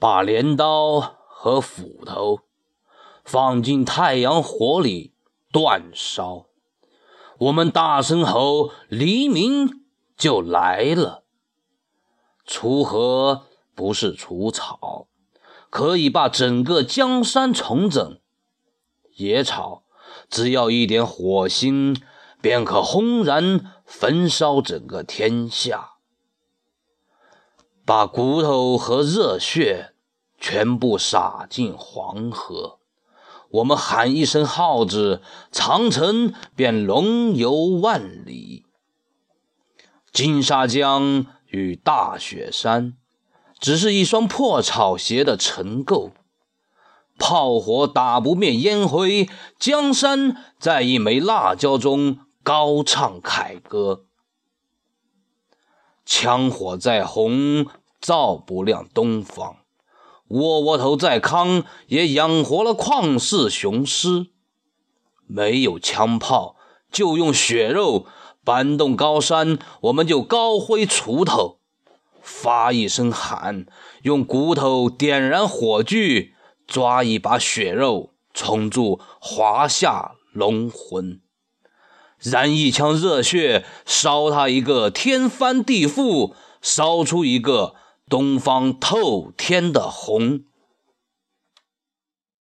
把镰刀和斧头放进太阳火里煅烧。我们大声吼，黎明就来了。锄禾不是除草，可以把整个江山重整。野草只要一点火星，便可轰然焚烧整个天下。把骨头和热血全部洒进黄河，我们喊一声号子，长城便龙游万里。金沙江与大雪山只是一双破草鞋的尘垢，炮火打不灭烟灰，江山在一枚辣椒中高唱凯歌。枪火再红。照不亮东方，窝窝头再康也养活了旷世雄狮。没有枪炮，就用血肉搬动高山，我们就高挥锄头，发一声喊，用骨头点燃火炬，抓一把血肉，冲铸华夏龙魂，燃一腔热血，烧他一个天翻地覆，烧出一个。东方透天的红。